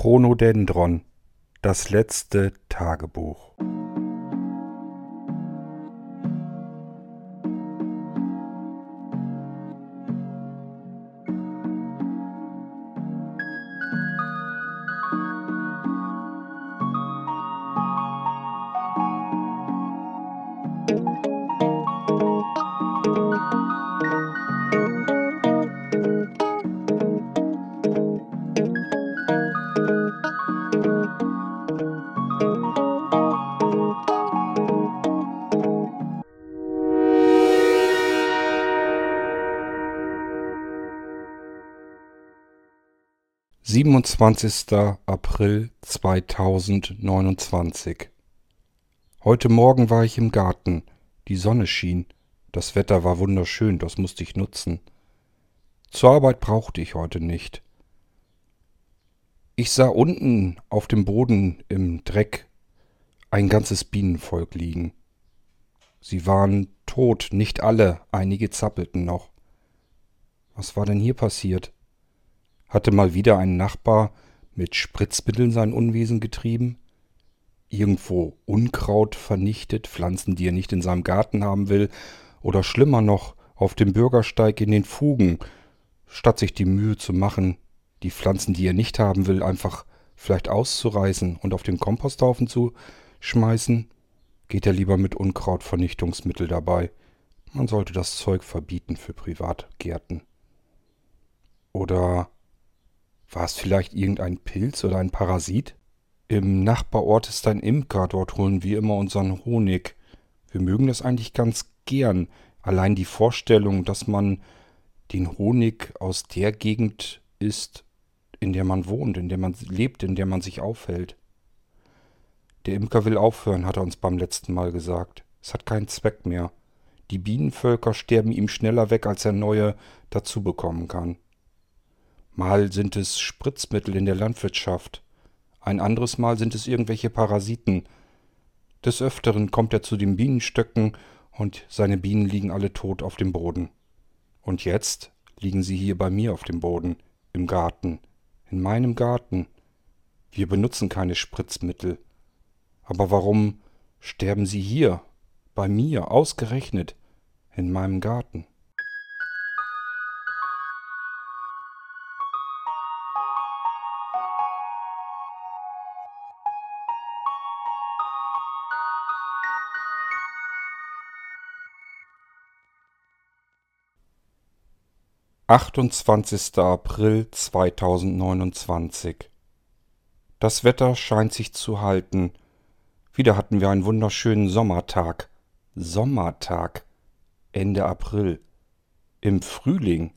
Chronodendron Das letzte Tagebuch Siebenundzwanzigster April zweitausendneunundzwanzig Heute Morgen war ich im Garten. Die Sonne schien. Das Wetter war wunderschön, das musste ich nutzen. Zur Arbeit brauchte ich heute nicht. Ich sah unten auf dem Boden im Dreck ein ganzes Bienenvolk liegen. Sie waren tot, nicht alle, einige zappelten noch. Was war denn hier passiert? Hatte mal wieder ein Nachbar mit Spritzmitteln sein Unwesen getrieben? Irgendwo Unkraut vernichtet, Pflanzen, die er nicht in seinem Garten haben will, oder schlimmer noch, auf dem Bürgersteig in den Fugen, statt sich die Mühe zu machen, die Pflanzen, die er nicht haben will, einfach vielleicht auszureißen und auf den Komposthaufen zu schmeißen, geht er lieber mit Unkrautvernichtungsmittel dabei. Man sollte das Zeug verbieten für Privatgärten. Oder war es vielleicht irgendein Pilz oder ein Parasit? Im Nachbarort ist ein Imker, dort holen wir immer unseren Honig. Wir mögen das eigentlich ganz gern. Allein die Vorstellung, dass man den Honig aus der Gegend isst, in der man wohnt, in der man lebt, in der man sich aufhält. Der Imker will aufhören, hat er uns beim letzten Mal gesagt. Es hat keinen Zweck mehr. Die Bienenvölker sterben ihm schneller weg, als er neue dazu bekommen kann. Mal sind es Spritzmittel in der Landwirtschaft. Ein anderes Mal sind es irgendwelche Parasiten. Des Öfteren kommt er zu den Bienenstöcken und seine Bienen liegen alle tot auf dem Boden. Und jetzt liegen sie hier bei mir auf dem Boden, im Garten, in meinem Garten. Wir benutzen keine Spritzmittel. Aber warum sterben sie hier, bei mir, ausgerechnet, in meinem Garten? 28. April 2029 Das Wetter scheint sich zu halten. Wieder hatten wir einen wunderschönen Sommertag. Sommertag. Ende April. Im Frühling.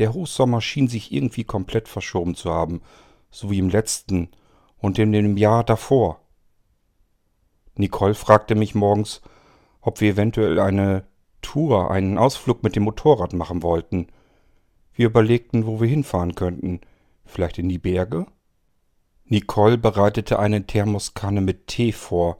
Der Hochsommer schien sich irgendwie komplett verschoben zu haben, so wie im letzten und in dem Jahr davor. Nicole fragte mich morgens, ob wir eventuell eine Tour, einen Ausflug mit dem Motorrad machen wollten. Wir überlegten, wo wir hinfahren könnten. Vielleicht in die Berge? Nicole bereitete eine Thermoskanne mit Tee vor.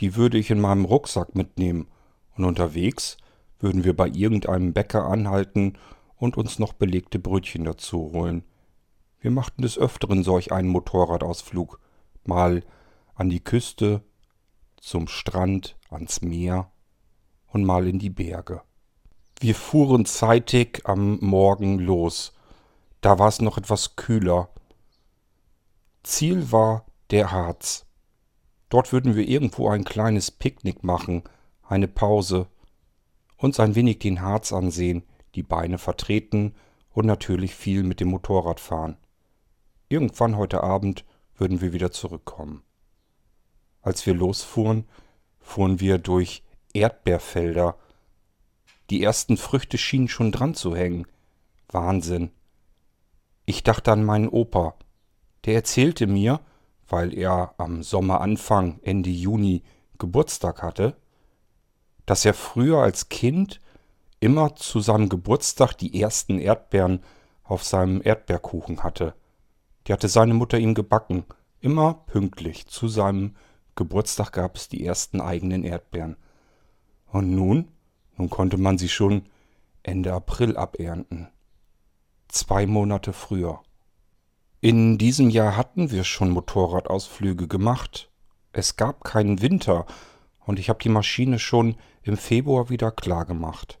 Die würde ich in meinem Rucksack mitnehmen. Und unterwegs würden wir bei irgendeinem Bäcker anhalten und uns noch belegte Brötchen dazu holen. Wir machten des Öfteren solch einen Motorradausflug. Mal an die Küste, zum Strand, ans Meer und mal in die Berge. Wir fuhren zeitig am Morgen los. Da war es noch etwas kühler. Ziel war der Harz. Dort würden wir irgendwo ein kleines Picknick machen, eine Pause, uns ein wenig den Harz ansehen, die Beine vertreten und natürlich viel mit dem Motorrad fahren. Irgendwann heute Abend würden wir wieder zurückkommen. Als wir losfuhren, fuhren wir durch Erdbeerfelder. Die ersten Früchte schienen schon dran zu hängen. Wahnsinn. Ich dachte an meinen Opa. Der erzählte mir, weil er am Sommeranfang Ende Juni Geburtstag hatte, dass er früher als Kind immer zu seinem Geburtstag die ersten Erdbeeren auf seinem Erdbeerkuchen hatte. Die hatte seine Mutter ihm gebacken, immer pünktlich. Zu seinem Geburtstag gab es die ersten eigenen Erdbeeren. Und nun? Nun konnte man sie schon Ende April abernten. Zwei Monate früher. In diesem Jahr hatten wir schon Motorradausflüge gemacht. Es gab keinen Winter und ich habe die Maschine schon im Februar wieder klar gemacht.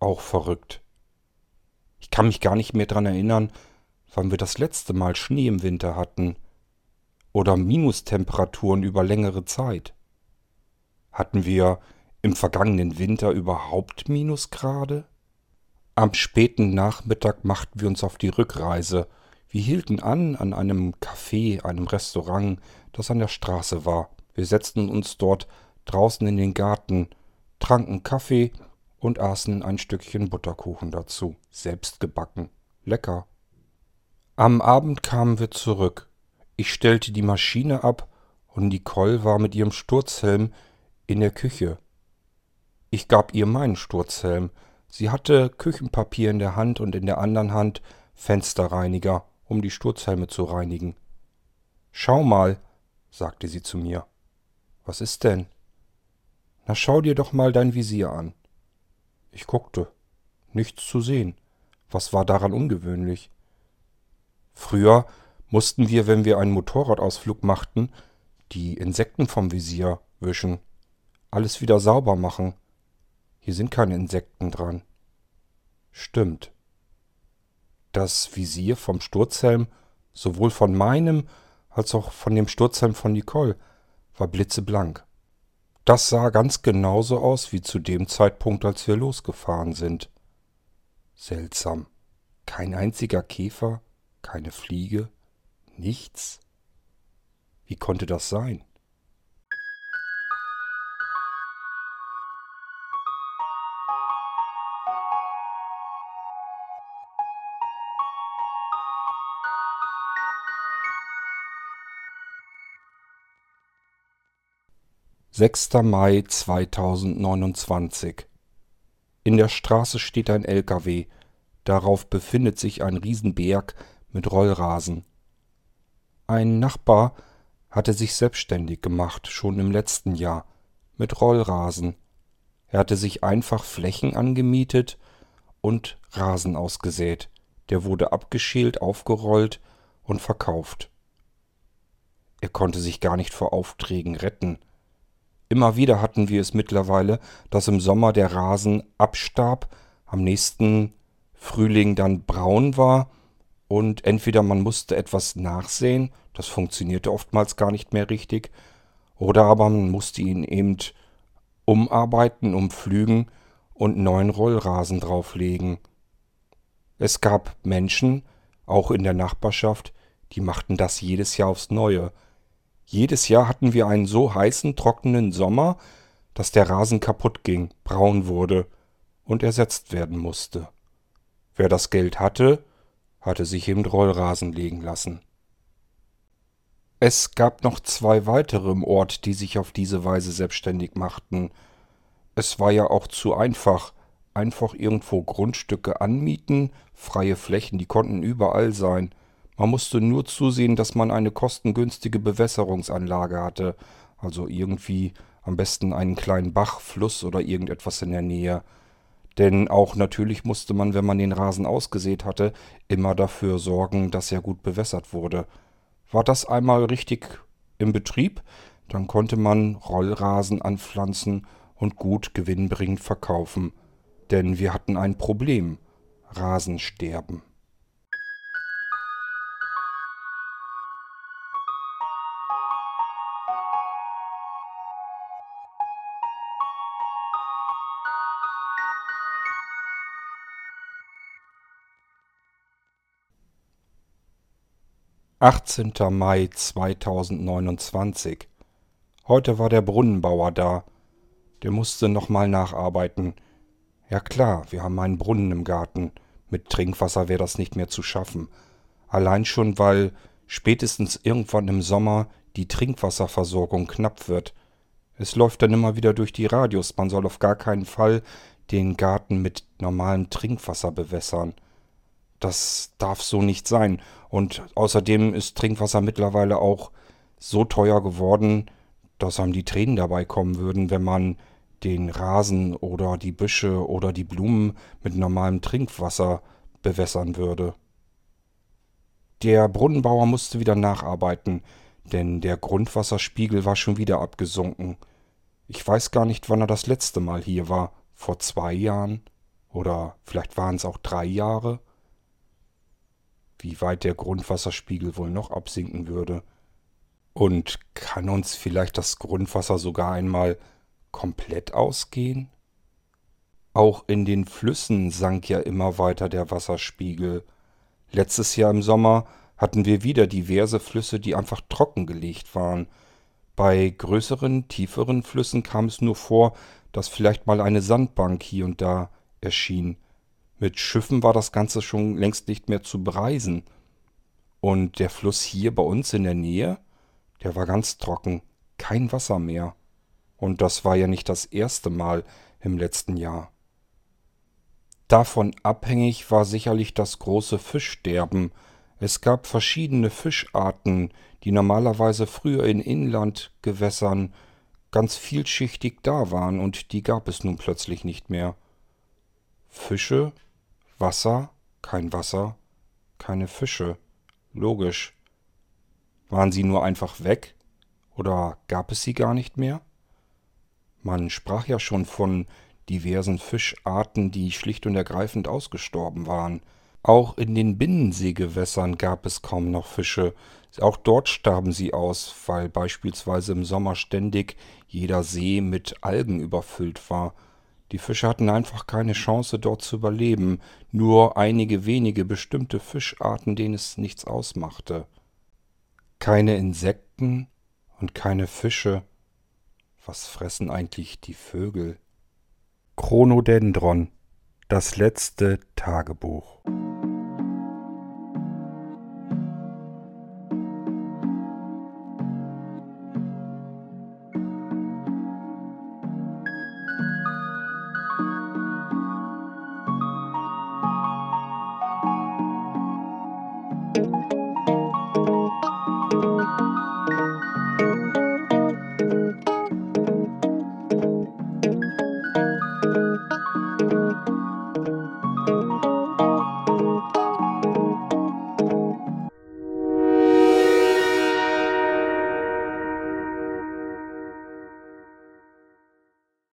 Auch verrückt. Ich kann mich gar nicht mehr dran erinnern, wann wir das letzte Mal Schnee im Winter hatten oder Minustemperaturen über längere Zeit. Hatten wir im vergangenen Winter überhaupt Minusgrade? Am späten Nachmittag machten wir uns auf die Rückreise. Wir hielten an an einem Café, einem Restaurant, das an der Straße war. Wir setzten uns dort draußen in den Garten, tranken Kaffee und aßen ein Stückchen Butterkuchen dazu, selbst gebacken. Lecker. Am Abend kamen wir zurück. Ich stellte die Maschine ab und Nicole war mit ihrem Sturzhelm in der Küche. Ich gab ihr meinen Sturzhelm. Sie hatte Küchenpapier in der Hand und in der anderen Hand Fensterreiniger, um die Sturzhelme zu reinigen. Schau mal, sagte sie zu mir. Was ist denn? Na schau dir doch mal dein Visier an. Ich guckte. Nichts zu sehen. Was war daran ungewöhnlich? Früher mussten wir, wenn wir einen Motorradausflug machten, die Insekten vom Visier wischen, alles wieder sauber machen. Hier sind keine Insekten dran. Stimmt. Das Visier vom Sturzhelm, sowohl von meinem als auch von dem Sturzhelm von Nicole, war blitzeblank. Das sah ganz genauso aus wie zu dem Zeitpunkt, als wir losgefahren sind. Seltsam. Kein einziger Käfer, keine Fliege, nichts. Wie konnte das sein? Sechster Mai 2029 In der Straße steht ein LKW. Darauf befindet sich ein Riesenberg mit Rollrasen. Ein Nachbar hatte sich selbstständig gemacht, schon im letzten Jahr, mit Rollrasen. Er hatte sich einfach Flächen angemietet und Rasen ausgesät. Der wurde abgeschält, aufgerollt und verkauft. Er konnte sich gar nicht vor Aufträgen retten. Immer wieder hatten wir es mittlerweile, dass im Sommer der Rasen abstarb, am nächsten Frühling dann braun war und entweder man musste etwas nachsehen, das funktionierte oftmals gar nicht mehr richtig, oder aber man musste ihn eben umarbeiten, umflügen und neuen Rollrasen drauflegen. Es gab Menschen, auch in der Nachbarschaft, die machten das jedes Jahr aufs Neue, jedes Jahr hatten wir einen so heißen, trockenen Sommer, dass der Rasen kaputt ging, braun wurde und ersetzt werden musste. Wer das Geld hatte, hatte sich eben Rollrasen legen lassen. Es gab noch zwei weitere im Ort, die sich auf diese Weise selbstständig machten. Es war ja auch zu einfach. Einfach irgendwo Grundstücke anmieten, freie Flächen, die konnten überall sein. Man musste nur zusehen, dass man eine kostengünstige Bewässerungsanlage hatte, also irgendwie am besten einen kleinen Bach, Fluss oder irgendetwas in der Nähe. Denn auch natürlich musste man, wenn man den Rasen ausgesät hatte, immer dafür sorgen, dass er gut bewässert wurde. War das einmal richtig im Betrieb, dann konnte man Rollrasen anpflanzen und gut gewinnbringend verkaufen. Denn wir hatten ein Problem. Rasensterben. 18. Mai 2029. Heute war der Brunnenbauer da. Der musste nochmal nacharbeiten. Ja klar, wir haben einen Brunnen im Garten. Mit Trinkwasser wäre das nicht mehr zu schaffen. Allein schon, weil spätestens irgendwann im Sommer die Trinkwasserversorgung knapp wird. Es läuft dann immer wieder durch die Radios, man soll auf gar keinen Fall den Garten mit normalem Trinkwasser bewässern. Das darf so nicht sein. Und außerdem ist Trinkwasser mittlerweile auch so teuer geworden, dass einem die Tränen dabei kommen würden, wenn man den Rasen oder die Büsche oder die Blumen mit normalem Trinkwasser bewässern würde. Der Brunnenbauer musste wieder nacharbeiten, denn der Grundwasserspiegel war schon wieder abgesunken. Ich weiß gar nicht, wann er das letzte Mal hier war. Vor zwei Jahren? Oder vielleicht waren es auch drei Jahre? Wie weit der Grundwasserspiegel wohl noch absinken würde. Und kann uns vielleicht das Grundwasser sogar einmal komplett ausgehen? Auch in den Flüssen sank ja immer weiter der Wasserspiegel. Letztes Jahr im Sommer hatten wir wieder diverse Flüsse, die einfach trockengelegt waren. Bei größeren, tieferen Flüssen kam es nur vor, dass vielleicht mal eine Sandbank hier und da erschien. Mit Schiffen war das Ganze schon längst nicht mehr zu bereisen. Und der Fluss hier bei uns in der Nähe, der war ganz trocken, kein Wasser mehr. Und das war ja nicht das erste Mal im letzten Jahr. Davon abhängig war sicherlich das große Fischsterben. Es gab verschiedene Fischarten, die normalerweise früher in Inlandgewässern ganz vielschichtig da waren, und die gab es nun plötzlich nicht mehr. Fische, Wasser, kein Wasser, keine Fische. Logisch. Waren sie nur einfach weg? Oder gab es sie gar nicht mehr? Man sprach ja schon von diversen Fischarten, die schlicht und ergreifend ausgestorben waren. Auch in den Binnenseegewässern gab es kaum noch Fische. Auch dort starben sie aus, weil beispielsweise im Sommer ständig jeder See mit Algen überfüllt war. Die Fische hatten einfach keine Chance, dort zu überleben. Nur einige wenige bestimmte Fischarten, denen es nichts ausmachte. Keine Insekten und keine Fische. Was fressen eigentlich die Vögel? Chronodendron Das letzte Tagebuch